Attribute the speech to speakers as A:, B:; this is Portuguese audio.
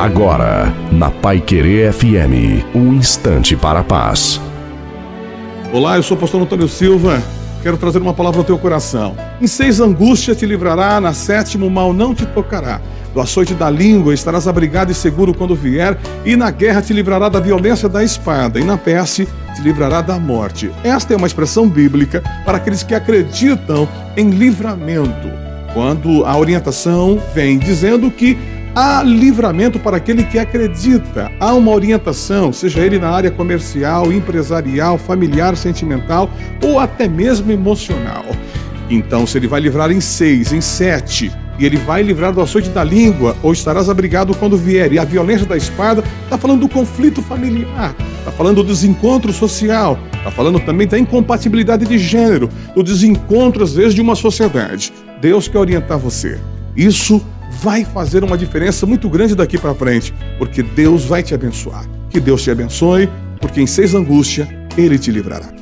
A: Agora, na Pai Querer FM, um instante para a paz.
B: Olá, eu sou o pastor Antônio Silva. Quero trazer uma palavra ao teu coração. Em seis angústia te livrará, na sétima o mal não te tocará. Do açoite da língua estarás abrigado e seguro quando vier, e na guerra te livrará da violência da espada, e na peste te livrará da morte. Esta é uma expressão bíblica para aqueles que acreditam em livramento. Quando a orientação vem dizendo que há livramento para aquele que acredita, há uma orientação, seja ele na área comercial, empresarial, familiar, sentimental ou até mesmo emocional. Então, se ele vai livrar em seis, em sete, e ele vai livrar do açoite da língua, ou estarás abrigado quando vier. E a violência da espada está falando do conflito familiar, está falando do desencontro social, está falando também da incompatibilidade de gênero, do desencontro, às vezes, de uma sociedade. Deus quer orientar você. Isso vai fazer uma diferença muito grande daqui para frente, porque Deus vai te abençoar. Que Deus te abençoe, porque em seis angústia Ele te livrará.